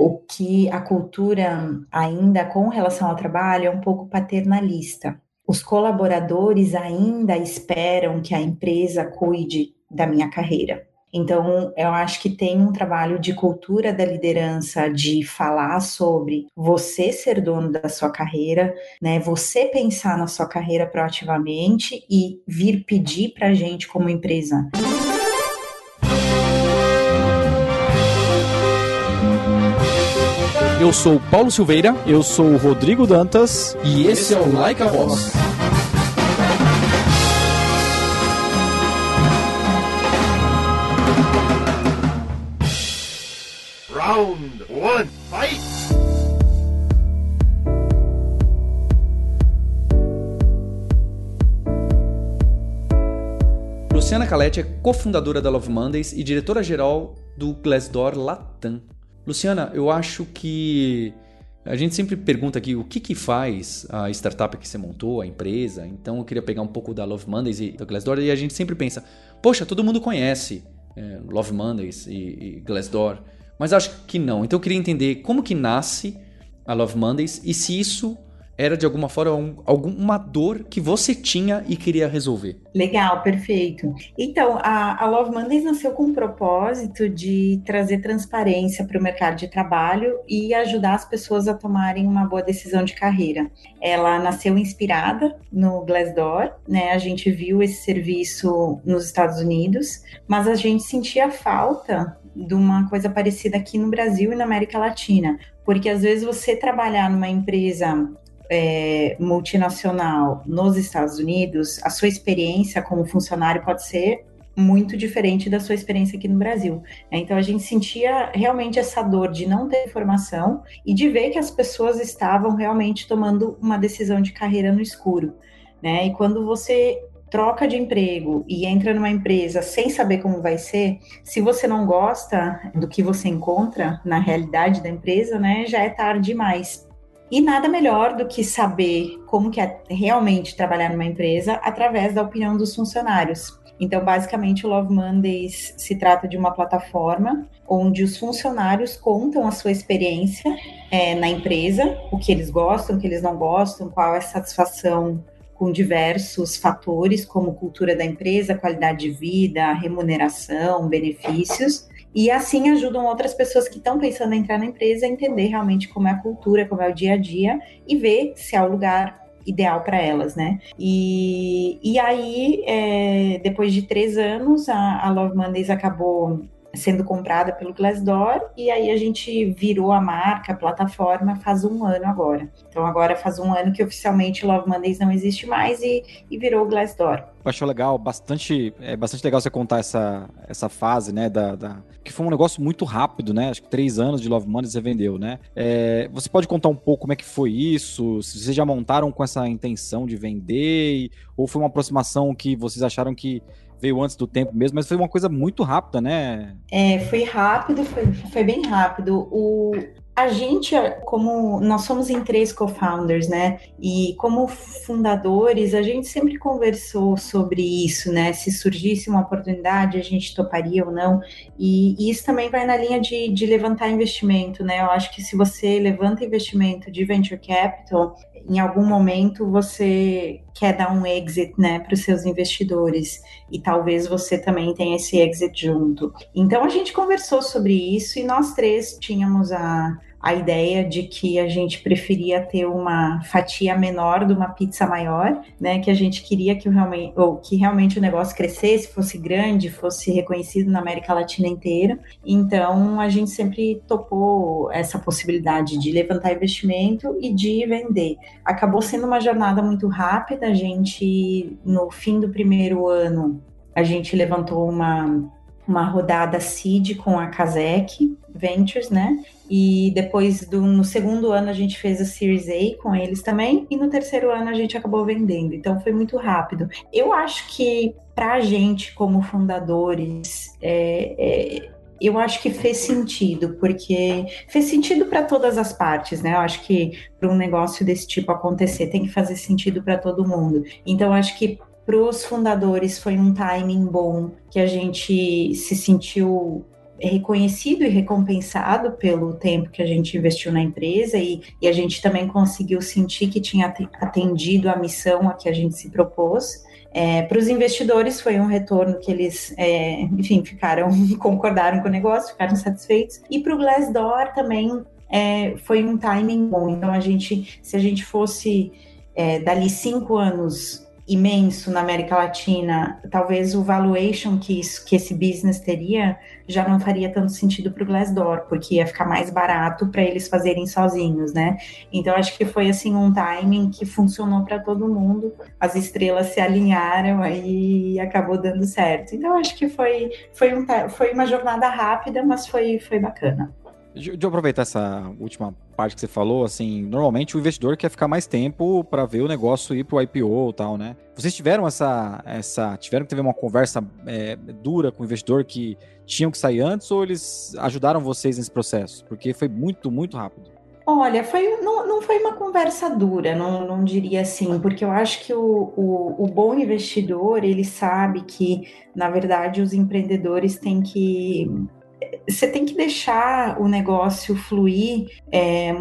o que a cultura ainda com relação ao trabalho é um pouco paternalista. Os colaboradores ainda esperam que a empresa cuide da minha carreira. Então, eu acho que tem um trabalho de cultura da liderança, de falar sobre você ser dono da sua carreira, né? Você pensar na sua carreira proativamente e vir pedir para a gente como empresa. Eu sou Paulo Silveira, eu sou o Rodrigo Dantas e esse é o Like a Voz. Round one, fight! Luciana Calete é cofundadora da Love Mondays e diretora-geral do Glassdoor Latam. Luciana, eu acho que a gente sempre pergunta aqui o que, que faz a startup que você montou, a empresa. Então eu queria pegar um pouco da Love Mondays e da Glassdoor e a gente sempre pensa, poxa, todo mundo conhece é, Love Mondays e, e Glassdoor, mas acho que não. Então eu queria entender como que nasce a Love Mondays e se isso era de alguma forma um, alguma dor que você tinha e queria resolver. Legal, perfeito. Então, a, a Love Mondays nasceu com o propósito de trazer transparência para o mercado de trabalho e ajudar as pessoas a tomarem uma boa decisão de carreira. Ela nasceu inspirada no Glassdoor, né? A gente viu esse serviço nos Estados Unidos, mas a gente sentia falta de uma coisa parecida aqui no Brasil e na América Latina, porque às vezes você trabalhar numa empresa é, multinacional nos Estados Unidos, a sua experiência como funcionário pode ser muito diferente da sua experiência aqui no Brasil. Então a gente sentia realmente essa dor de não ter informação e de ver que as pessoas estavam realmente tomando uma decisão de carreira no escuro. Né? E quando você troca de emprego e entra numa empresa sem saber como vai ser, se você não gosta do que você encontra na realidade da empresa, né, já é tarde demais. E nada melhor do que saber como que é realmente trabalhar numa empresa através da opinião dos funcionários. Então, basicamente, o Love Mondays se trata de uma plataforma onde os funcionários contam a sua experiência é, na empresa, o que eles gostam, o que eles não gostam, qual é a satisfação com diversos fatores, como cultura da empresa, qualidade de vida, remuneração, benefícios e assim ajudam outras pessoas que estão pensando em entrar na empresa a entender realmente como é a cultura, como é o dia a dia e ver se é o lugar ideal para elas, né? E, e aí, é, depois de três anos, a, a Love Mondays acabou sendo comprada pelo Glassdoor e aí a gente virou a marca, a plataforma faz um ano agora. Então agora faz um ano que oficialmente Love Mondays não existe mais e, e virou o Glassdoor. Eu acho legal, bastante, é bastante legal você contar essa, essa fase, né, da, da, que foi um negócio muito rápido, né, acho que três anos de Love Mondays você vendeu, né. É, você pode contar um pouco como é que foi isso, se vocês já montaram com essa intenção de vender, ou foi uma aproximação que vocês acharam que veio antes do tempo mesmo, mas foi uma coisa muito rápida, né? É, foi rápido, foi, foi bem rápido. O, a gente, como nós somos em três co-founders, né? E como fundadores, a gente sempre conversou sobre isso, né? Se surgisse uma oportunidade, a gente toparia ou não. E, e, isso também vai na linha de, de levantar investimento, né? Eu acho que se você levanta investimento de venture capital, em algum momento você quer dar um exit, né, para os seus investidores e talvez você também tenha esse exit junto. Então a gente conversou sobre isso e nós três tínhamos a a ideia de que a gente preferia ter uma fatia menor de uma pizza maior, né? Que a gente queria que, realmente, ou que realmente o negócio crescesse, fosse grande, fosse reconhecido na América Latina inteira. Então a gente sempre topou essa possibilidade de levantar investimento e de vender. Acabou sendo uma jornada muito rápida. A gente, no fim do primeiro ano, a gente levantou uma uma rodada seed com a Kazek Ventures, né? E depois do no segundo ano a gente fez a Series A com eles também e no terceiro ano a gente acabou vendendo. Então foi muito rápido. Eu acho que para a gente como fundadores é, é, eu acho que fez sentido, porque fez sentido para todas as partes, né? Eu acho que para um negócio desse tipo acontecer tem que fazer sentido para todo mundo. Então, acho que para os fundadores foi um timing bom, que a gente se sentiu reconhecido e recompensado pelo tempo que a gente investiu na empresa e, e a gente também conseguiu sentir que tinha atendido a missão a que a gente se propôs. É, para os investidores foi um retorno que eles, é, enfim, ficaram, concordaram com o negócio, ficaram satisfeitos. E para o Glassdoor também é, foi um timing bom. Então a gente, se a gente fosse é, dali cinco anos imenso na América Latina, talvez o valuation que, isso, que esse business teria já não faria tanto sentido para o Glassdoor, porque ia ficar mais barato para eles fazerem sozinhos, né? Então acho que foi assim um timing que funcionou para todo mundo, as estrelas se alinharam aí e acabou dando certo. Então acho que foi foi, um, foi uma jornada rápida, mas foi foi bacana. De, de aproveitar essa última parte que você falou, assim, normalmente o investidor quer ficar mais tempo para ver o negócio ir pro IPO e tal, né? Vocês tiveram essa, essa tiveram que ter uma conversa é, dura com o investidor que tinham que sair antes ou eles ajudaram vocês nesse processo? Porque foi muito, muito rápido. Olha, foi, não, não foi uma conversa dura, não, não diria assim, porque eu acho que o, o, o, bom investidor, ele sabe que, na verdade, os empreendedores têm que você tem que deixar o negócio fluir é,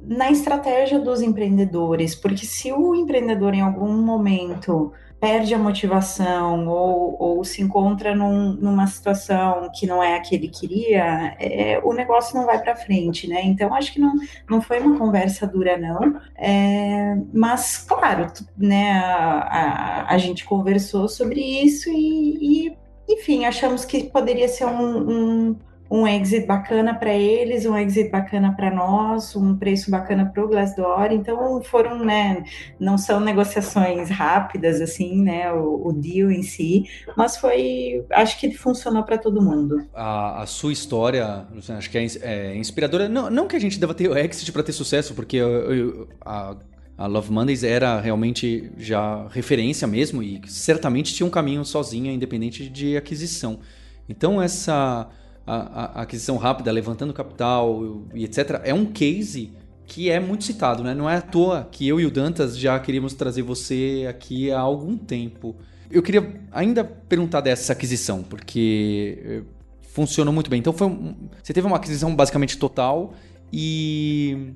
na estratégia dos empreendedores, porque se o empreendedor em algum momento perde a motivação ou, ou se encontra num, numa situação que não é a que ele queria, é, o negócio não vai para frente, né? Então acho que não, não foi uma conversa dura não, é, mas claro, né? A, a, a, gente conversou sobre isso e, e enfim, achamos que poderia ser um, um, um exit bacana para eles, um exit bacana para nós, um preço bacana para o Glassdoor. Então foram, né, não são negociações rápidas assim, né, o, o deal em si, mas foi, acho que funcionou para todo mundo. A, a, sua história, acho que é, é inspiradora. Não, não que a gente deva ter o exit para ter sucesso, porque eu, eu, a a Love Mondays era realmente já referência mesmo e certamente tinha um caminho sozinha, independente de aquisição. Então essa a, a aquisição rápida, levantando capital e etc, é um case que é muito citado, né? Não é à toa que eu e o Dantas já queríamos trazer você aqui há algum tempo. Eu queria ainda perguntar dessa aquisição, porque eh, funcionou muito bem. Então foi um, você teve uma aquisição basicamente total e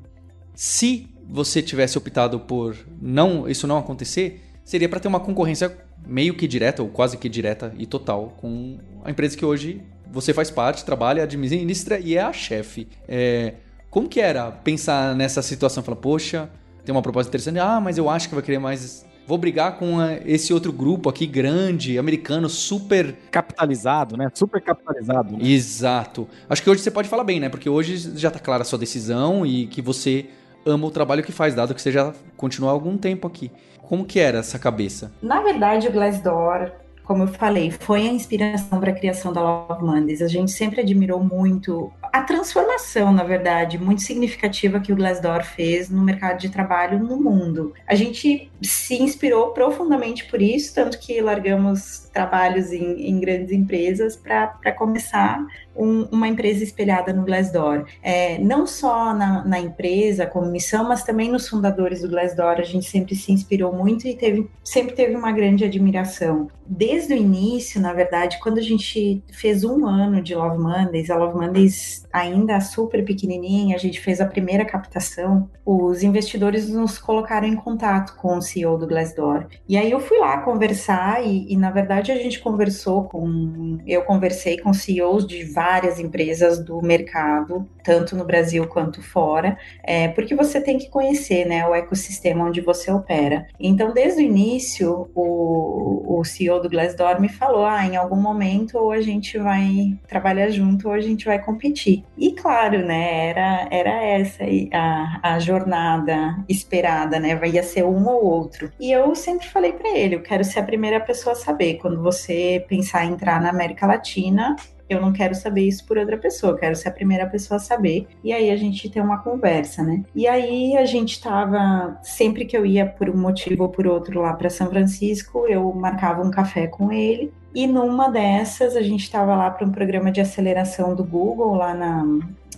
se você tivesse optado por não isso não acontecer, seria para ter uma concorrência meio que direta, ou quase que direta e total, com a empresa que hoje você faz parte, trabalha, administra e é a chefe. É, como que era pensar nessa situação? Falar, poxa, tem uma proposta interessante, ah, mas eu acho que vai querer mais vou brigar com esse outro grupo aqui grande, americano, super capitalizado, né? Super capitalizado. Né? Exato. Acho que hoje você pode falar bem, né? Porque hoje já tá clara a sua decisão e que você ama o trabalho que faz, dado que você já continua há algum tempo aqui. Como que era essa cabeça? Na verdade, o Glassdoor, como eu falei, foi a inspiração para a criação da Love Mondays. A gente sempre admirou muito a transformação, na verdade, muito significativa que o Glassdoor fez no mercado de trabalho no mundo. A gente se inspirou profundamente por isso, tanto que largamos trabalhos em, em grandes empresas para começar um, uma empresa espelhada no Glassdoor. É, não só na, na, empresa como missão, mas também nos fundadores do Glassdoor, a gente sempre se inspirou muito e teve, sempre teve uma grande admiração. Desde o início, na verdade, quando a gente fez um ano de Love Mondays, a Love Mondays ainda super pequenininha, a gente fez a primeira captação, os investidores nos colocaram em contato com o CEO do Glassdoor. E aí eu fui lá conversar e, e na verdade, a gente conversou com... Eu conversei com CEOs de várias empresas do mercado, tanto no Brasil quanto fora, é, porque você tem que conhecer né, o ecossistema onde você opera. Então, desde o início, o, o CEO do Glassdoor me falou, ah, em algum momento ou a gente vai trabalhar junto ou a gente vai competir. E claro, né, era, era essa a, a jornada esperada, né, ia ser um ou outro. E eu sempre falei para ele, eu quero ser a primeira pessoa a saber, quando você pensar em entrar na América Latina, eu não quero saber isso por outra pessoa, eu quero ser a primeira pessoa a saber. E aí a gente tem uma conversa, né? E aí a gente tava, sempre que eu ia por um motivo ou por outro lá para São Francisco, eu marcava um café com ele. E numa dessas, a gente estava lá para um programa de aceleração do Google, lá na,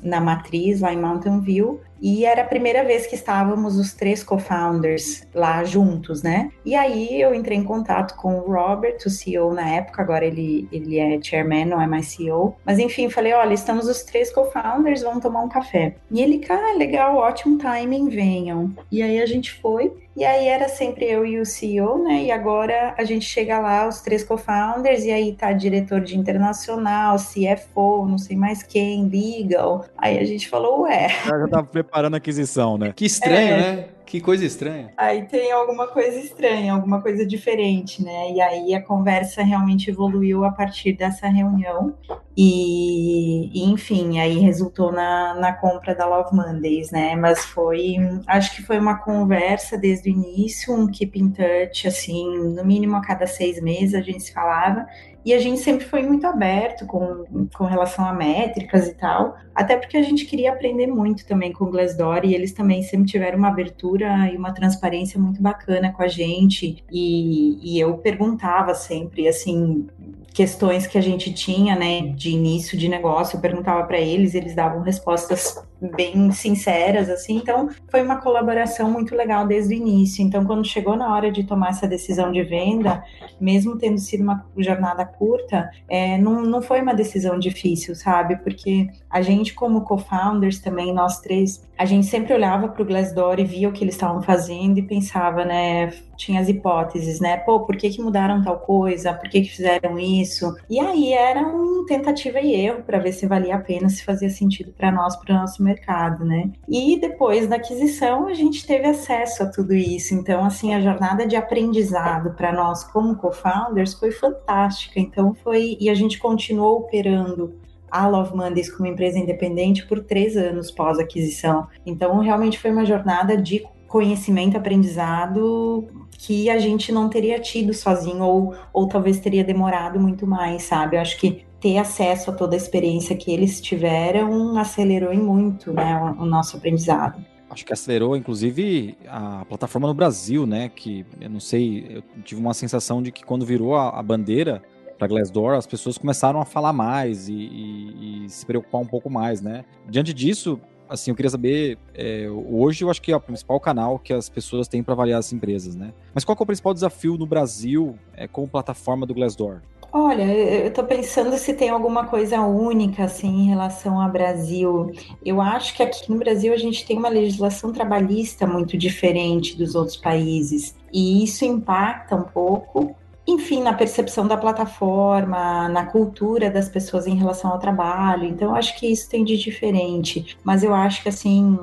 na matriz, lá em Mountain View, E era a primeira vez que estávamos os três co-founders lá juntos, né? E aí eu entrei em contato com o Robert, o CEO na época, agora ele, ele é chairman, não é mais CEO. Mas enfim, falei: olha, estamos os três co-founders, vamos tomar um café. E ele, cara, legal, ótimo timing, venham. E aí a gente foi. E aí era sempre eu e o CEO, né? E agora a gente chega lá, os três co-founders, e aí tá diretor de internacional, CFO, não sei mais quem, legal. Aí a gente falou, ué. Já tava preparando a aquisição, né? Que estranho, é. né? Que coisa estranha. Aí tem alguma coisa estranha, alguma coisa diferente, né? E aí a conversa realmente evoluiu a partir dessa reunião. E, e enfim, aí resultou na, na compra da Love Mondays, né? Mas foi, acho que foi uma conversa desde o início, um keep in touch, assim, no mínimo a cada seis meses a gente se falava. E a gente sempre foi muito aberto com, com relação a métricas e tal, até porque a gente queria aprender muito também com o Glassdoor e eles também sempre tiveram uma abertura e uma transparência muito bacana com a gente. E, e eu perguntava sempre, assim, questões que a gente tinha, né, de início de negócio, eu perguntava para eles, eles davam respostas bem sinceras, assim. Então, foi uma colaboração muito legal desde o início. Então, quando chegou na hora de tomar essa decisão de venda, mesmo tendo sido uma jornada curta, é, não, não foi uma decisão difícil, sabe? Porque a gente, como co-founders também, nós três, a gente sempre olhava para o Glassdoor e via o que eles estavam fazendo e pensava, né? Tinha as hipóteses, né? Pô, por que, que mudaram tal coisa? Por que, que fizeram isso? E aí era uma tentativa e erro para ver se valia a pena, se fazia sentido para nós, para o nosso mercado, né? E depois da aquisição, a gente teve acesso a tudo isso. Então, assim, a jornada de aprendizado para nós como co-founders foi fantástica. Então, foi. E a gente continuou operando a Love Mondays como empresa independente por três anos pós aquisição. Então, realmente foi uma jornada de conhecimento, aprendizado que a gente não teria tido sozinho ou, ou talvez teria demorado muito mais, sabe? Eu acho que ter acesso a toda a experiência que eles tiveram acelerou em muito né, o, o nosso aprendizado. Acho que acelerou, inclusive, a plataforma no Brasil, né? Que eu não sei, eu tive uma sensação de que quando virou a, a bandeira para Glassdoor, as pessoas começaram a falar mais e, e, e, se preocupar um pouco mais, né? Diante disso, assim, eu queria saber, é, hoje eu acho que é o principal canal que as pessoas têm para avaliar as empresas, né? Mas qual é o principal desafio no Brasil é, como plataforma do Glassdoor? Olha, eu estou pensando se tem alguma coisa única assim em relação ao Brasil. Eu acho que aqui no Brasil a gente tem uma legislação trabalhista muito diferente dos outros países e isso impacta um pouco enfim, na percepção da plataforma, na cultura das pessoas em relação ao trabalho. Então, eu acho que isso tem de diferente. Mas eu acho que, assim,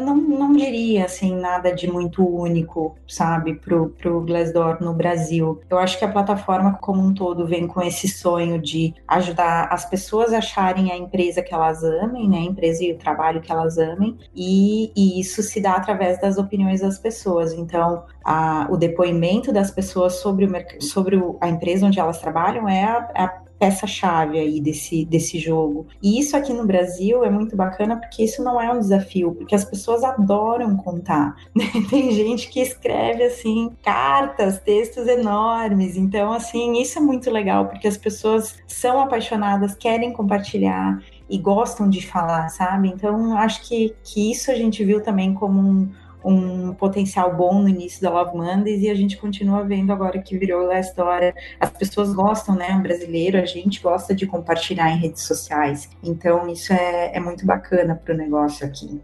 não, não diria, assim, nada de muito único, sabe, pro, pro Glassdoor no Brasil. Eu acho que a plataforma como um todo vem com esse sonho de ajudar as pessoas a acharem a empresa que elas amem, né, a empresa e o trabalho que elas amem, e, e isso se dá através das opiniões das pessoas. Então, a, o depoimento das pessoas sobre, o, sobre o, a empresa onde elas trabalham é a, a peça-chave aí desse, desse jogo. E isso aqui no Brasil é muito bacana porque isso não é um desafio, porque as pessoas adoram contar. Tem gente que escreve assim cartas, textos enormes. Então, assim, isso é muito legal porque as pessoas são apaixonadas, querem compartilhar e gostam de falar, sabe? Então, acho que, que isso a gente viu também como um um potencial bom no início da Love Mondays e a gente continua vendo agora que virou a história. As pessoas gostam, né? O brasileiro, a gente gosta de compartilhar em redes sociais. Então, isso é, é muito bacana para o negócio aqui.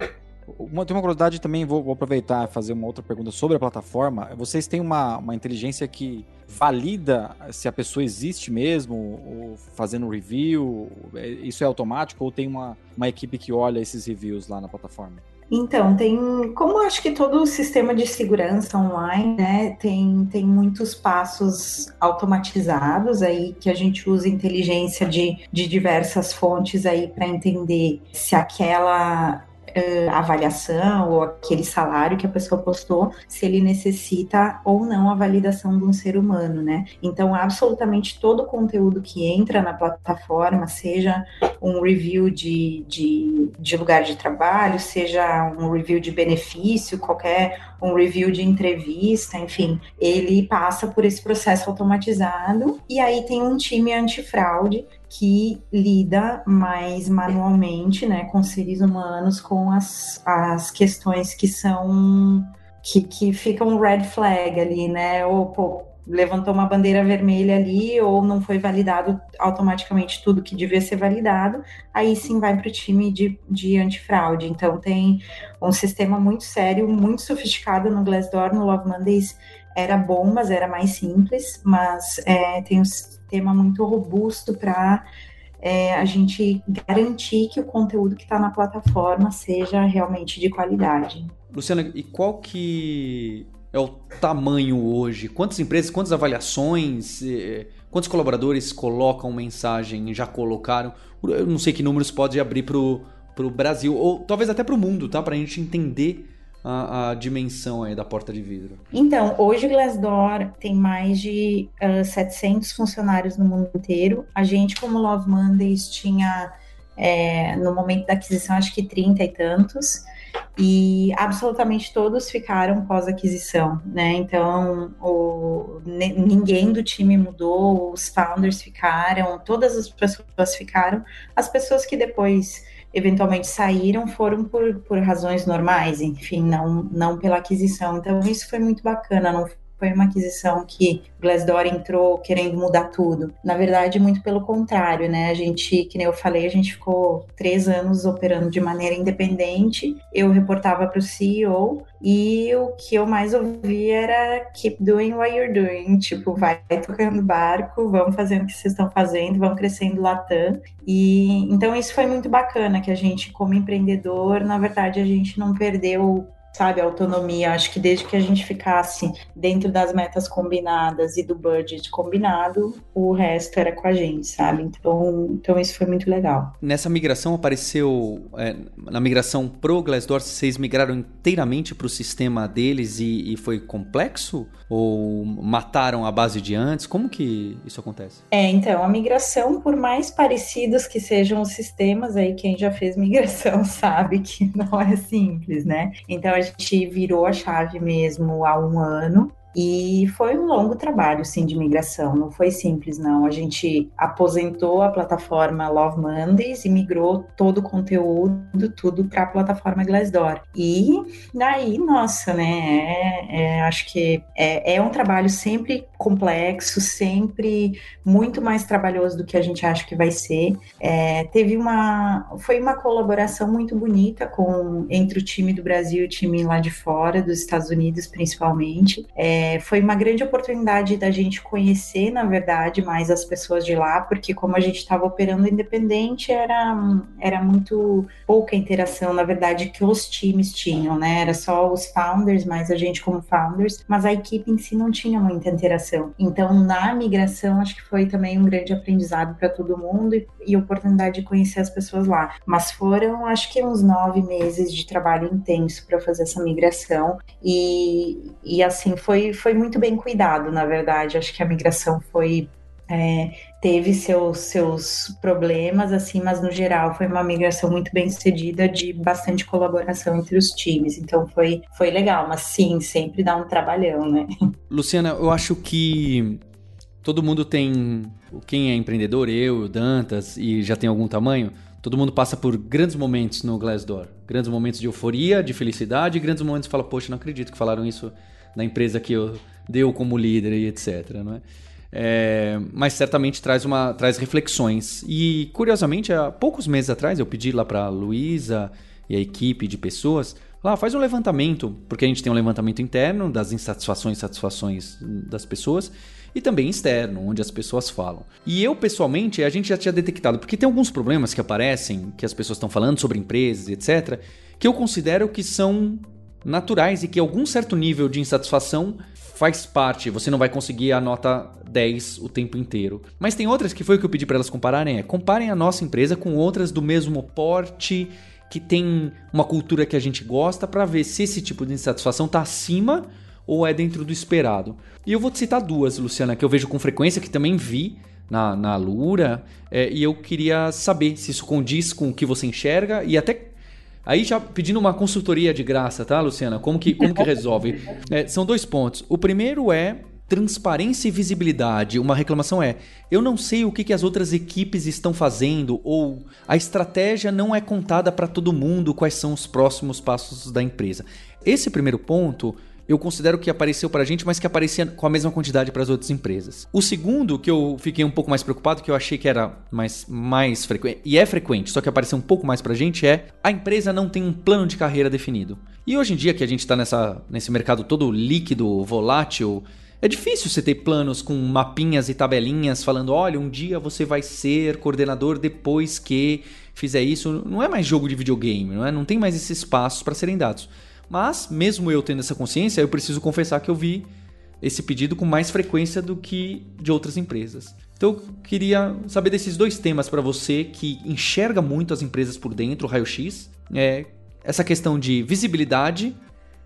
Uma, tem uma curiosidade também, vou, vou aproveitar e fazer uma outra pergunta sobre a plataforma. Vocês têm uma, uma inteligência que valida se a pessoa existe mesmo, fazendo review? É, isso é automático ou tem uma, uma equipe que olha esses reviews lá na plataforma? Então, tem, como acho que todo o sistema de segurança online, né, tem, tem muitos passos automatizados aí que a gente usa inteligência de, de diversas fontes aí para entender se aquela uh, avaliação ou aquele salário que a pessoa postou, se ele necessita ou não a validação de um ser humano, né? Então, absolutamente todo o conteúdo que entra na plataforma, seja um review de, de, de lugar de trabalho, seja um review de benefício, qualquer um review de entrevista, enfim, ele passa por esse processo automatizado e aí tem um time antifraude que lida mais manualmente, né, com seres humanos, com as, as questões que são que, que ficam red flag ali, né? Ou pô, levantou uma bandeira vermelha ali ou não foi validado automaticamente tudo que devia ser validado, aí sim vai para o time de, de antifraude. Então tem um sistema muito sério, muito sofisticado no Glassdoor, no Love Mondays era bom, mas era mais simples, mas é, tem um sistema muito robusto para é, a gente garantir que o conteúdo que está na plataforma seja realmente de qualidade. Luciana, e qual que é o tamanho hoje? Quantas empresas, quantas avaliações, eh, quantos colaboradores colocam mensagem, já colocaram? Eu não sei que números pode abrir para o Brasil, ou talvez até para o mundo, tá? Para a gente entender a, a, dimensão aí da porta de vidro? Então, hoje o Glassdoor tem mais de uh, 700 funcionários no mundo inteiro. A gente, como Love Mondays, tinha é, no momento da aquisição acho que 30 e tantos e absolutamente todos ficaram pós-aquisição, né? Então, o, ninguém do time mudou, os founders ficaram, todas as pessoas ficaram. As pessoas que depois eventualmente saíram foram por, por razões normais, enfim, não, não pela aquisição. Então, isso foi muito bacana, não foi uma aquisição que Glassdoor entrou querendo mudar tudo. Na verdade, muito pelo contrário, né? A gente, que nem eu falei, a gente ficou três anos operando de maneira independente. Eu reportava para o CEO e o que eu mais ouvi era keep doing what you're doing. Tipo, vai tocando barco, vamos fazendo o que vocês estão fazendo, vamos crescendo Latam. E então isso foi muito bacana, que a gente, como empreendedor, na verdade, a gente não perdeu sabe, autonomia. Acho que desde que a gente ficasse dentro das metas combinadas e do budget combinado, o resto era com a gente, sabe? Então, então isso foi muito legal. Nessa migração apareceu, é, na migração pro Glassdoor, vocês migraram inteiramente para o sistema deles e, e, foi complexo? Ou mataram a base de antes? Como que isso acontece? É, então, a migração, por mais parecidos que sejam os sistemas, aí quem já fez migração sabe que não é simples, né? Então, a gente virou a chave mesmo há um ano. E foi um longo trabalho, sim, de migração. Não foi simples, não. A gente aposentou a plataforma Love Mondays e migrou todo o conteúdo, tudo para a plataforma Glassdoor. E daí, nossa, né? É, é, acho que é, é um trabalho sempre complexo, sempre muito mais trabalhoso do que a gente acha que vai ser. É, teve uma, foi uma colaboração muito bonita com entre o time do Brasil e o time lá de fora, dos Estados Unidos principalmente. É, é, foi uma grande oportunidade da gente conhecer, na verdade, mais as pessoas de lá, porque como a gente estava operando independente, era, era muito pouca interação, na verdade, que os times tinham, né? Era só os founders, mais a gente como founders, mas a equipe em si não tinha muita interação. Então, na migração, acho que foi também um grande aprendizado para todo mundo e, e oportunidade de conhecer as pessoas lá. Mas foram, acho que, uns nove meses de trabalho intenso para fazer essa migração e, e assim foi foi muito bem cuidado, na verdade. Acho que a migração foi é, teve seus, seus problemas, assim, mas no geral foi uma migração muito bem sucedida, de bastante colaboração entre os times. Então foi, foi legal, mas sim, sempre dá um trabalhão, né? Luciana, eu acho que todo mundo tem. Quem é empreendedor, eu, o Dantas, e já tem algum tamanho, todo mundo passa por grandes momentos no Glassdoor. Grandes momentos de euforia, de felicidade, e grandes momentos que fala, poxa, não acredito que falaram isso da empresa que eu deu como líder e etc. Não é? É, mas certamente traz, uma, traz reflexões. E, curiosamente, há poucos meses atrás, eu pedi lá para a Luísa e a equipe de pessoas, lá, faz um levantamento, porque a gente tem um levantamento interno das insatisfações e satisfações das pessoas, e também externo, onde as pessoas falam. E eu, pessoalmente, a gente já tinha detectado, porque tem alguns problemas que aparecem, que as pessoas estão falando sobre empresas, etc., que eu considero que são naturais e que algum certo nível de insatisfação faz parte, você não vai conseguir a nota 10 o tempo inteiro. Mas tem outras que foi o que eu pedi para elas compararem, é comparem a nossa empresa com outras do mesmo porte, que tem uma cultura que a gente gosta para ver se esse tipo de insatisfação está acima ou é dentro do esperado. E eu vou te citar duas, Luciana, que eu vejo com frequência, que também vi na, na Lura, é, e eu queria saber se isso condiz com o que você enxerga e até Aí já pedindo uma consultoria de graça, tá, Luciana? Como que, como que resolve? É, são dois pontos. O primeiro é transparência e visibilidade. Uma reclamação é: eu não sei o que, que as outras equipes estão fazendo, ou a estratégia não é contada para todo mundo quais são os próximos passos da empresa. Esse primeiro ponto eu considero que apareceu para a gente, mas que aparecia com a mesma quantidade para as outras empresas. O segundo, que eu fiquei um pouco mais preocupado, que eu achei que era mais, mais frequente, e é frequente, só que apareceu um pouco mais para a gente, é a empresa não tem um plano de carreira definido. E hoje em dia que a gente está nesse mercado todo líquido, volátil, é difícil você ter planos com mapinhas e tabelinhas falando: olha, um dia você vai ser coordenador depois que fizer isso. Não é mais jogo de videogame, não é? Não tem mais esses passos para serem dados. Mas, mesmo eu tendo essa consciência, eu preciso confessar que eu vi esse pedido com mais frequência do que de outras empresas. Então eu queria saber desses dois temas para você que enxerga muito as empresas por dentro, o raio-x, é, essa questão de visibilidade,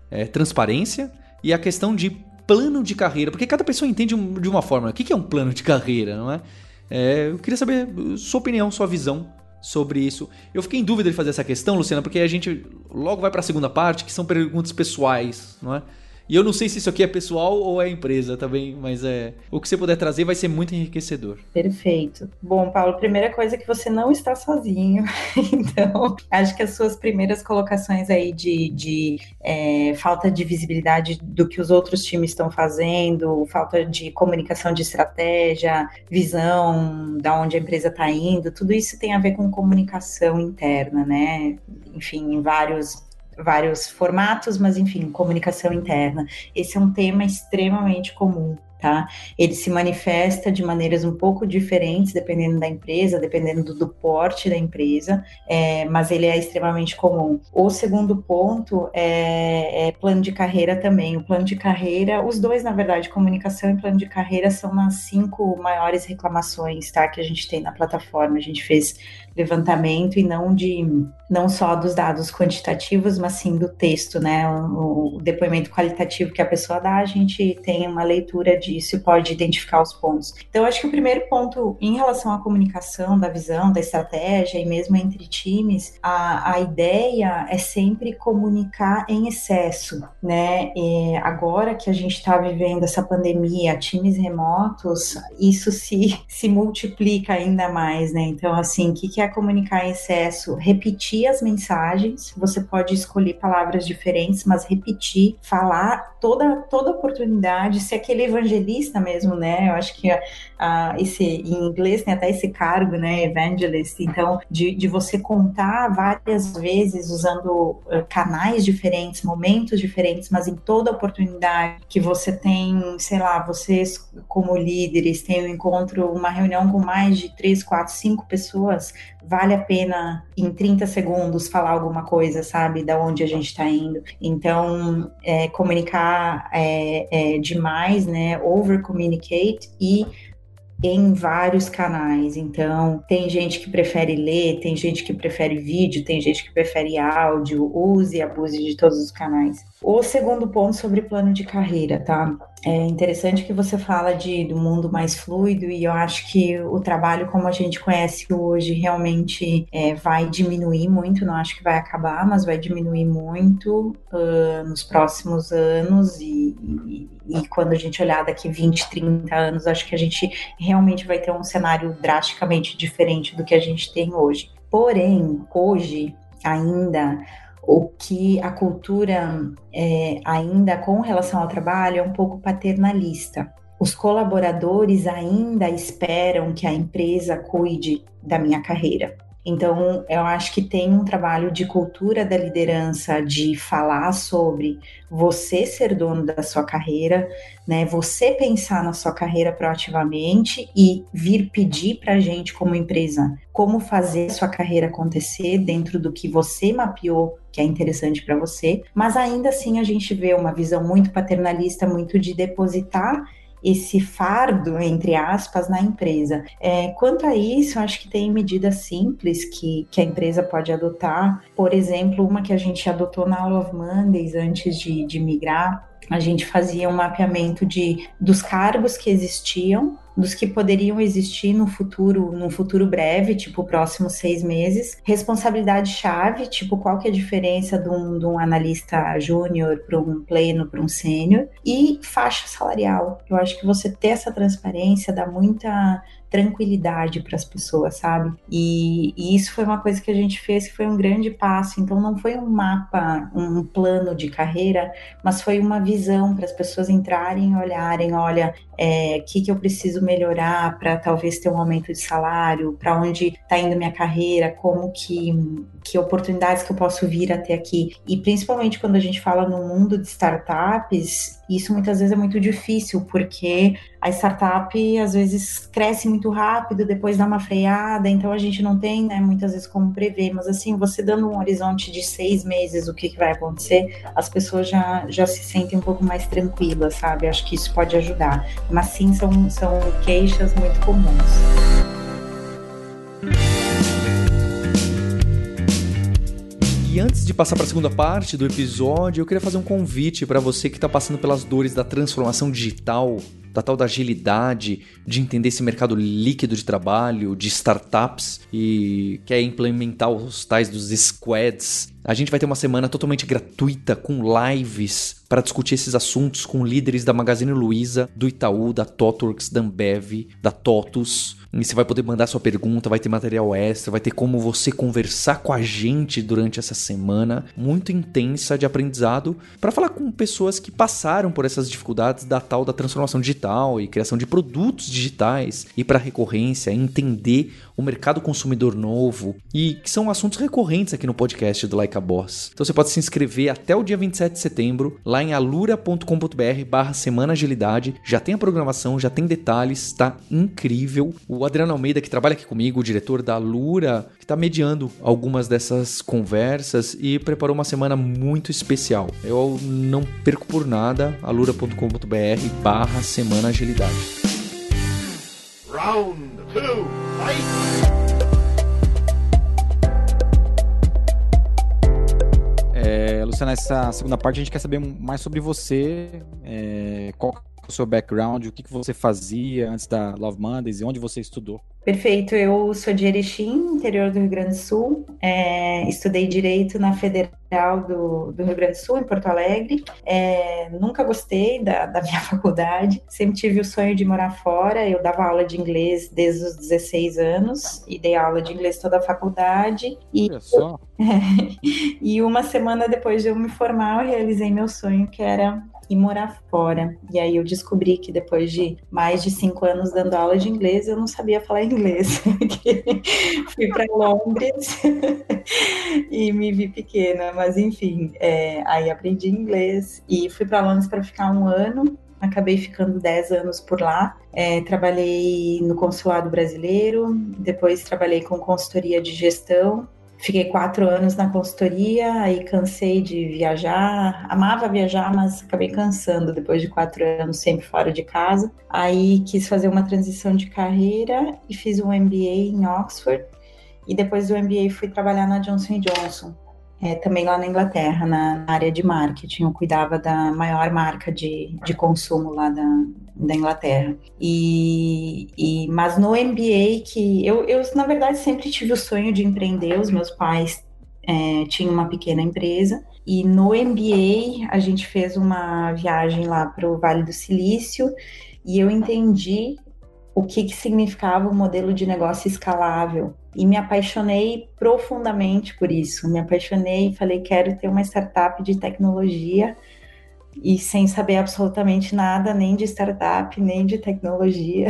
é, transparência e a questão de plano de carreira, porque cada pessoa entende de uma forma. O que é um plano de carreira, não é? é eu queria saber sua opinião, sua visão sobre isso. Eu fiquei em dúvida de fazer essa questão, Luciana, porque a gente logo vai para a segunda parte, que são perguntas pessoais, não é? E eu não sei se isso aqui é pessoal ou é empresa também, mas é o que você puder trazer vai ser muito enriquecedor. Perfeito. Bom, Paulo, primeira coisa é que você não está sozinho. então, acho que as suas primeiras colocações aí de, de é, falta de visibilidade do que os outros times estão fazendo, falta de comunicação de estratégia, visão da onde a empresa está indo, tudo isso tem a ver com comunicação interna, né? Enfim, em vários vários formatos, mas enfim, comunicação interna. Esse é um tema extremamente comum tá? Ele se manifesta de maneiras um pouco diferentes, dependendo da empresa, dependendo do, porte da empresa, é, mas ele é extremamente comum. O segundo ponto é, é, plano de carreira também. O plano de carreira, os dois, na verdade, comunicação e plano de carreira são as cinco maiores reclamações, tá? Que a gente tem na plataforma. A gente fez levantamento e não de não só dos dados quantitativos, mas sim do texto, né? O, o depoimento qualitativo que a pessoa dá, a gente tem uma leitura de disso pode identificar os pontos. Então, acho que o primeiro ponto em relação à comunicação, da visão, da estratégia e mesmo entre times, a, a ideia é sempre comunicar em excesso, né? E agora que a gente está vivendo essa pandemia, times remotos, isso se, se multiplica ainda mais, né? Então, assim, o que, que é comunicar em excesso? Repetir as mensagens, você pode escolher palavras diferentes, mas repetir, falar toda, toda oportunidade, se aquele evangelho evangelista mesmo, né? Eu acho que a, esse, em inglês tem até esse cargo, né? Evangelist. Então, de, de você contar várias vezes usando uh, canais diferentes, momentos diferentes, mas em toda oportunidade que você tem, sei lá, vocês como líderes têm um encontro, uma reunião com mais de três, quatro, cinco pessoas, vale a pena em 30 segundos falar alguma coisa, sabe, da onde a gente está indo. Então, é, comunicar é, é demais, né, over communicate e em vários canais. Então, tem gente que prefere ler, tem gente que prefere vídeo, tem gente que prefere áudio, use e abuse de todos os canais. O segundo ponto sobre plano de carreira, tá? É interessante que você fala de do mundo mais fluido e eu acho que o trabalho como a gente conhece hoje realmente é, vai diminuir muito, não acho que vai acabar, mas vai diminuir muito uh, nos próximos anos e, e, e, quando a gente olhar daqui 20, 30 anos, acho que a gente realmente vai ter um cenário drasticamente diferente do que a gente tem hoje. Porém, hoje ainda o que a cultura é, ainda com relação ao trabalho é um pouco paternalista. Os colaboradores ainda esperam que a empresa cuide da minha carreira. Então, eu acho que tem um trabalho de cultura da liderança, de falar sobre você ser dono da sua carreira, né? Você pensar na sua carreira proativamente e vir pedir para a gente, como empresa, como fazer a sua carreira acontecer dentro do que você mapeou que é interessante para você, mas ainda assim a gente vê uma visão muito paternalista, muito de depositar esse fardo, entre aspas, na empresa. É, quanto a isso, acho que tem medidas simples que, que a empresa pode adotar. Por exemplo, uma que a gente adotou na All of Mondays antes de, de migrar A gente fazia um mapeamento de, dos cargos que existiam, dos que poderiam existir no futuro, no futuro breve, tipo próximos seis meses. Responsabilidade chave, tipo qual que é a diferença de um, de um analista júnior para um pleno, para um sênior. E faixa salarial. Eu acho que você ter essa transparência dá muita tranquilidade para as pessoas, sabe? E, e, isso foi uma coisa que a gente fez que foi um grande passo. Então, não foi um mapa, um plano de carreira, mas foi uma visão para as pessoas entrarem e olharem: olha, o é, que, que eu preciso melhorar para talvez ter um aumento de salário, para onde está indo minha carreira, como que, que oportunidades que eu posso vir até aqui. E principalmente quando a gente fala no mundo de startups, isso muitas vezes é muito difícil, porque a startup às vezes cresce muito rápido, depois dá uma freada, então a gente não tem, né, muitas vezes como prever, mas assim, você dando um horizonte de seis meses, o que, que vai acontecer, as pessoas já, já se sentem um pouco mais tranquilas, sabe? Acho que isso pode ajudar. Mas sim, são, são queixas muito comuns. E antes de passar para a segunda parte do episódio, eu queria fazer um convite para você que está passando pelas dores da transformação digital da tal da agilidade, de entender esse mercado líquido de trabalho, de startups e quer implementar os tais dos squads. A gente vai ter uma semana totalmente gratuita com lives para discutir esses assuntos com líderes da Magazine Luiza, do Itaú, da Totworks, da Ambev, da Totus. E você vai poder mandar sua pergunta, vai ter material extra, vai ter como você conversar com a gente durante essa semana muito intensa de aprendizado para falar com pessoas que passaram por essas dificuldades da tal da transformação digital e criação de produtos digitais e para recorrência, entender o mercado consumidor novo e que são assuntos recorrentes aqui no podcast do Like a Boss. Então você pode se inscrever até o dia 27 de setembro lá em alura.com.br barra Semana Agilidade. Já tem a programação, já tem detalhes, tá incrível. O Adriano Almeida, que trabalha aqui comigo, o diretor da Alura, que está mediando algumas dessas conversas e preparou uma semana muito especial. Eu não perco por nada, alura.com.br barra Semana Agilidade. Round two, fight! Luciana, essa segunda parte a gente quer saber mais sobre você, é, qual o seu background, o que, que você fazia antes da Love Mondays e onde você estudou. Perfeito, eu sou de Erechim, interior do Rio Grande do Sul, é, estudei Direito na Federal do, do, Rio Grande do Sul, em Porto Alegre, é, nunca gostei da, da, minha faculdade, sempre tive o sonho de morar fora, eu dava aula de inglês desde os 16 anos, e dei aula de inglês toda a faculdade, e, Olha só. e uma semana depois de eu me formar, eu realizei meu sonho, que era e morar fora. E aí eu descobri que depois de mais de cinco anos dando aula de inglês, eu não sabia falar inglês. Fui para Londres e me vi pequena, mas enfim, é, aí aprendi inglês e fui para Londres para ficar um ano. Acabei ficando 10 anos por lá. É, trabalhei no consulado brasileiro, depois trabalhei com consultoria de gestão Fiquei quatro anos na consultoria, aí cansei de viajar, amava viajar, mas acabei cansando depois de quatro anos sempre fora de casa. Aí quis fazer uma transição de carreira e fiz um MBA em Oxford. E depois do MBA fui trabalhar na Johnson Johnson, é, também lá na Inglaterra, na área de marketing. Eu cuidava da maior marca de, de consumo lá da, da Inglaterra. E, e, mas no MBA que eu, eu na verdade sempre tive o sonho de empreender. Os meus pais é, tinham uma pequena empresa e no MBA a gente fez uma viagem lá para o Vale do Silício e eu entendi o que, que significava o modelo de negócio escalável e me apaixonei profundamente por isso. Me apaixonei e falei quero ter uma startup de tecnologia e sem saber absolutamente nada, nem de startup, nem de tecnologia.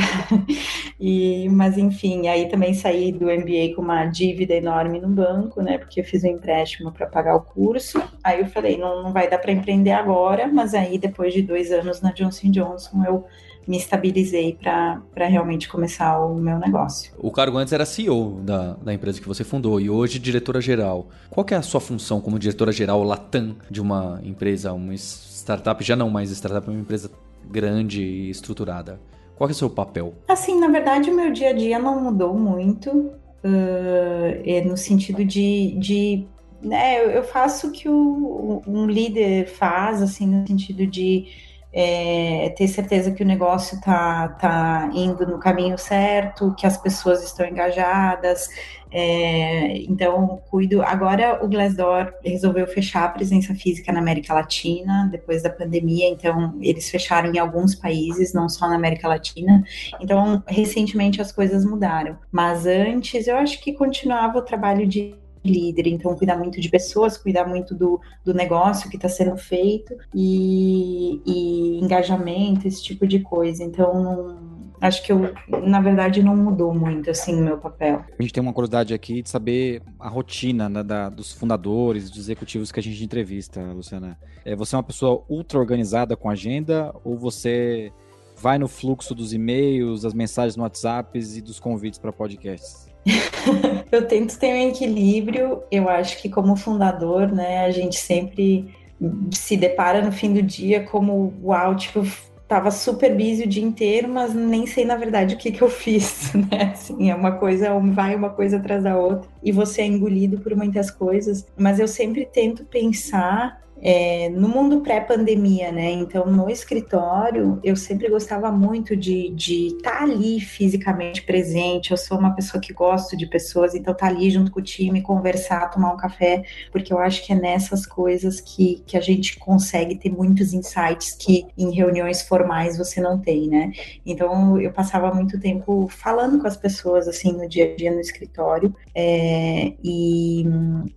e, mas enfim, aí também saí do MBA com uma dívida enorme no banco, né? Porque eu fiz um empréstimo para pagar o curso. Aí eu falei, não, não vai dar para empreender agora, mas aí depois de dois anos na Johnson Johnson eu me estabilizei para realmente começar o meu negócio. O cargo antes era CEO da, da empresa que você fundou e hoje diretora-geral. Qual é a sua função como diretora-geral Latam de uma empresa, uma startup, já não mais startup, é uma empresa grande e estruturada. Qual é o seu papel? Assim, na verdade, o meu dia a dia não mudou muito, uh, no sentido de, de né, eu, eu faço o que o, um líder faz, assim, no sentido de é, ter certeza que o negócio está tá indo no caminho certo, que as pessoas estão engajadas. É, então, cuido. Agora, o Glassdoor resolveu fechar a presença física na América Latina depois da pandemia. Então, eles fecharam em alguns países, não só na América Latina. Então, recentemente as coisas mudaram. Mas antes, eu acho que continuava o trabalho de líder, então cuidar muito de pessoas, cuidar muito do, do negócio que está sendo feito e, e, engajamento, esse tipo de coisa. Então, acho que eu, na verdade, não mudou muito assim o meu papel. A gente tem uma curiosidade aqui de saber a rotina né, da, dos fundadores, dos executivos que a gente entrevista, Luciana. É, você é uma pessoa ultra organizada com agenda ou você vai no fluxo dos e-mails, das mensagens no WhatsApp e dos convites para podcasts? eu tento ter um equilíbrio. Eu acho que como fundador, né, a gente sempre se depara no fim do dia como uau, tipo, tava super busy o dia inteiro, mas nem sei na verdade o que que eu fiz, né? Assim, é uma coisa, vai uma coisa atrás da outra e você é engolido por muitas coisas, mas eu sempre tento pensar é, no mundo pré-pandemia, né? Então, no escritório, eu sempre gostava muito de estar tá ali fisicamente presente. Eu sou uma pessoa que gosto de pessoas, então tá ali junto com o time, conversar, tomar um café, porque eu acho que é nessas coisas que, que a gente consegue ter muitos insights que em reuniões formais você não tem, né? Então, eu passava muito tempo falando com as pessoas, assim, no dia a dia no escritório, é, e,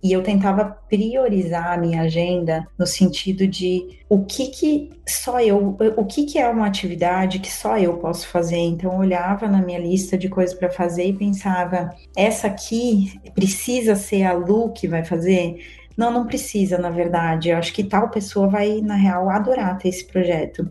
e eu tentava priorizar a minha agenda no sentido de o que que só eu, o que que é uma atividade que só eu posso fazer. Então eu olhava na minha lista de coisas para fazer e pensava, essa aqui precisa ser a Lu que vai fazer? Não, não precisa, na verdade. Eu acho que tal pessoa vai, na real, adorar ter esse projeto.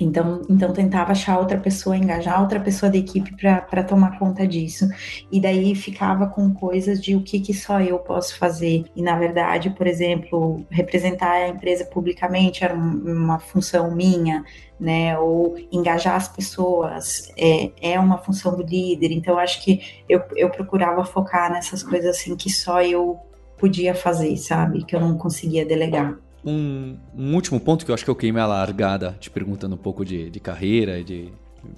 Então, então tentava achar outra pessoa, engajar outra pessoa da equipe para tomar conta disso. E daí ficava com coisas de o que, que só eu posso fazer. E na verdade, por exemplo, representar a empresa publicamente era uma função minha, né? Ou engajar as pessoas é, é uma função do líder. Então, acho que eu, eu procurava focar nessas coisas assim que só eu podia fazer, sabe? Que eu não conseguia delegar. Um, um, último ponto que eu acho que eu queimei a largada, te perguntando um pouco de, de carreira e de,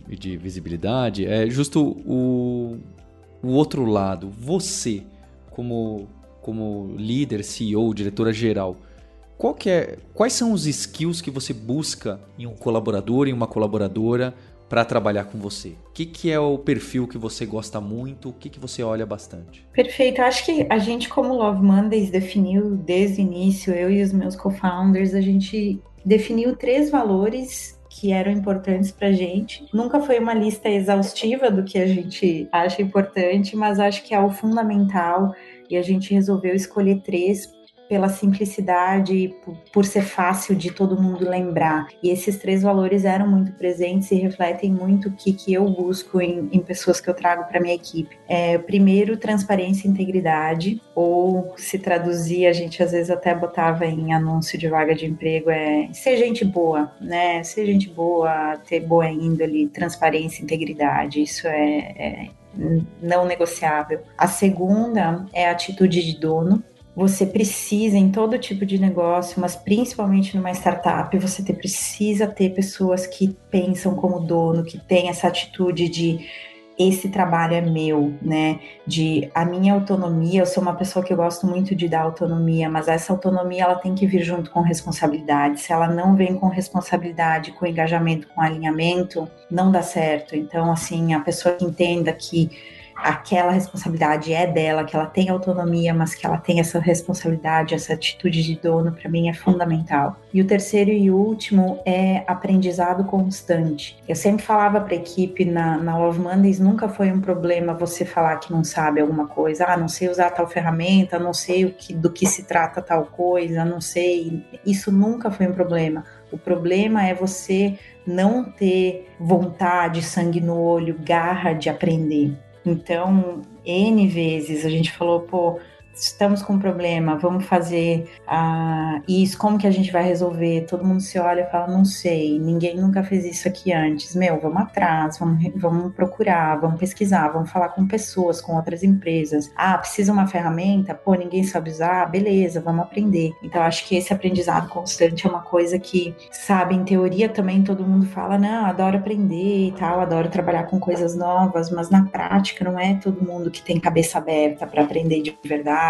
de visibilidade, é justo o, o outro lado. Você, como, como líder, CEO, diretora geral, qual é, quais são os skills que você busca em um colaborador, em uma colaboradora, para trabalhar com você? O que, que é o perfil que você gosta muito? O que, que você olha bastante? Perfeito. Acho que a gente, como Love Mondays, definiu desde o início, eu e os meus co-founders, a gente definiu três valores que eram importantes para gente. Nunca foi uma lista exaustiva do que a gente acha importante, mas acho que é o fundamental e a gente resolveu escolher três pela simplicidade, por ser fácil de todo mundo lembrar. E esses três valores eram muito presentes e refletem muito o que, que eu busco em, em pessoas que eu trago para minha equipe. É, primeiro, transparência e integridade, ou se traduzir, a gente às vezes até botava em anúncio de vaga de emprego, é ser gente boa, né? Ser gente boa, ter boa índole, transparência e integridade. Isso é, é não negociável. A segunda é a atitude de dono, você precisa em todo tipo de negócio, mas principalmente numa startup, você precisa ter pessoas que pensam como dono, que têm essa atitude de esse trabalho é meu, né? De a minha autonomia, eu sou uma pessoa que eu gosto muito de dar autonomia, mas essa autonomia ela tem que vir junto com responsabilidade. Se ela não vem com responsabilidade, com engajamento, com alinhamento, não dá certo. Então, assim, a pessoa que entenda que aquela responsabilidade é dela, que ela tem autonomia, mas que ela tem essa responsabilidade, essa atitude de dono, para mim é fundamental. E o terceiro e último é aprendizado constante. Eu sempre falava para a equipe na, na Love Mondays, nunca foi um problema você falar que não sabe alguma coisa, ah, não sei usar tal ferramenta, não sei o que, do que se trata tal coisa, não sei. Isso nunca foi um problema. O problema é você não ter vontade, sangue no olho, garra de aprender. Então, N vezes a gente falou, pô, estamos com um problema, vamos fazer uh, isso, como que a gente vai resolver? Todo mundo se olha e fala, não sei, ninguém nunca fez isso aqui antes. Meu, vamos atrás, vamos, vamos procurar, vamos pesquisar, vamos falar com pessoas, com outras empresas. Ah, precisa uma ferramenta? Pô, ninguém sabe usar? Beleza, vamos aprender. Então, acho que esse aprendizado constante é uma coisa que, sabe, em teoria também todo mundo fala, não, adoro aprender e tal, adoro trabalhar com coisas novas, mas na prática não é todo mundo que tem cabeça aberta para aprender de verdade,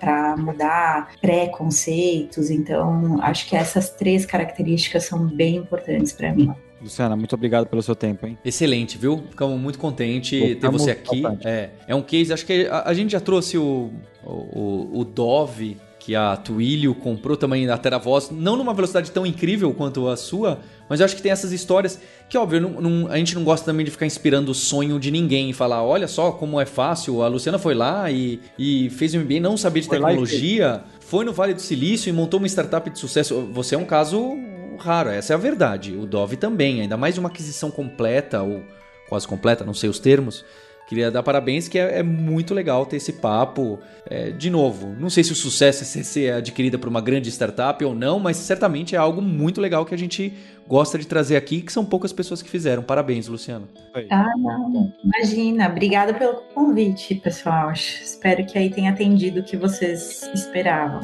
para mudar preconceitos. Então, acho que essas três características são bem importantes para mim. Luciana, muito obrigado pelo seu tempo, hein? Excelente, viu? Ficamos muito contentes ter você aqui. É, é um case, acho que a, a gente já trouxe o, o, o Dove que a Twilio comprou também da TeraVoz, não numa velocidade tão incrível quanto a sua, mas eu acho que tem essas histórias que, óbvio, não, não, a gente não gosta também de ficar inspirando o sonho de ninguém e falar, olha só como é fácil, a Luciana foi lá e, e fez um MBA, não sabia de foi tecnologia, foi no Vale do Silício e montou uma startup de sucesso. Você é um caso raro, essa é a verdade. O Dove também, ainda mais de uma aquisição completa ou quase completa, não sei os termos, Queria dar parabéns, que é, é muito legal ter esse papo. É, de novo, não sei se o sucesso é ser adquirida por uma grande startup ou não, mas certamente é algo muito legal que a gente gosta de trazer aqui, que são poucas pessoas que fizeram. Parabéns, Luciano. Ah, não. Imagina. Obrigada pelo convite, pessoal. Espero que aí tenha atendido o que vocês esperavam.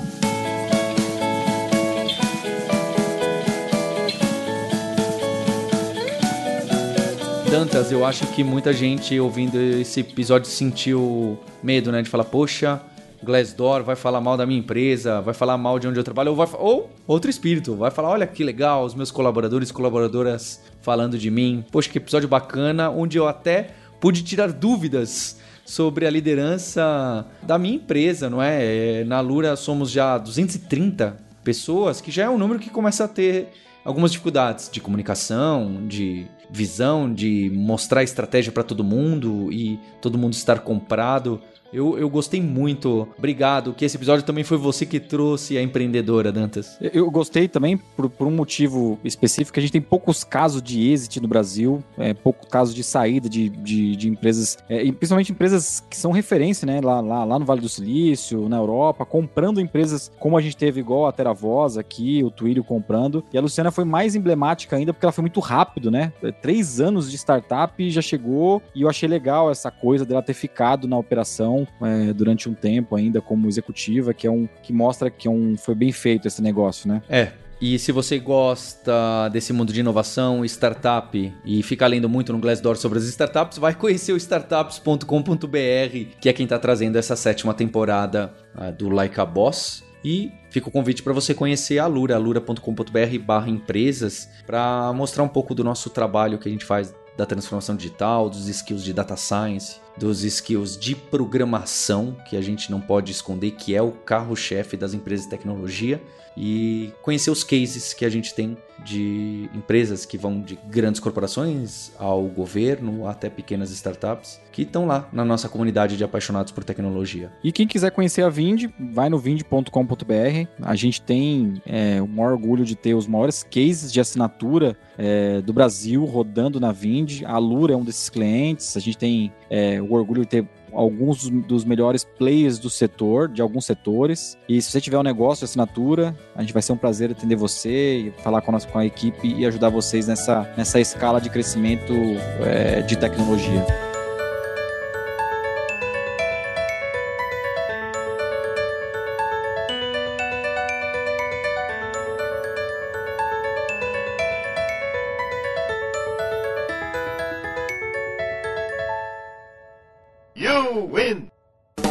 Dantas, eu acho que muita gente ouvindo esse episódio sentiu medo, né? De falar, poxa, Glassdoor vai falar mal da minha empresa, vai falar mal de onde eu trabalho, ou, vai, ou outro espírito, vai falar, olha que legal, os meus colaboradores e colaboradoras falando de mim. Poxa, que episódio bacana, onde eu até pude tirar dúvidas sobre a liderança da minha empresa, não é? é na Lura somos já 230 pessoas, que já é um número que começa a ter algumas dificuldades de comunicação, de visão, de mostrar estratégia para todo mundo e todo mundo estar comprado. Eu, eu gostei muito. Obrigado. Que esse episódio também foi você que trouxe a empreendedora, Dantas. Eu gostei também por, por um motivo específico. A gente tem poucos casos de êxito no Brasil, é, pouco caso de saída de, de, de empresas, é, principalmente empresas que são referência, né? Lá, lá, lá no Vale do Silício, na Europa, comprando empresas como a gente teve igual a Teravoz aqui, o Twilio comprando. E a Luciana foi mais emblemática ainda porque ela foi muito rápido, né? É, três anos de startup já chegou. E eu achei legal essa coisa dela ter ficado na operação é, durante um tempo ainda como executiva, que é um que mostra que é um, foi bem feito esse negócio, né? É, e se você gosta desse mundo de inovação, startup e fica lendo muito no Glassdoor sobre as startups, vai conhecer o startups.com.br, que é quem está trazendo essa sétima temporada uh, do Like a Boss. E fica o convite para você conhecer a Lura, alura.com.br empresas, para mostrar um pouco do nosso trabalho que a gente faz da transformação digital, dos skills de data science, dos skills de programação, que a gente não pode esconder que é o carro-chefe das empresas de tecnologia, e conhecer os cases que a gente tem de empresas que vão de grandes corporações ao governo, até pequenas startups, que estão lá na nossa comunidade de apaixonados por tecnologia. E quem quiser conhecer a Vind, vai no vind.com.br. A gente tem é, o maior orgulho de ter os maiores cases de assinatura é, do Brasil rodando na Vind. A Lura é um desses clientes. A gente tem é, o orgulho de ter alguns dos melhores players do setor, de alguns setores. E se você tiver um negócio de assinatura, a gente vai ser um prazer atender você e falar com a, nossa, com a equipe e ajudar vocês nessa, nessa escala de crescimento é, de tecnologia.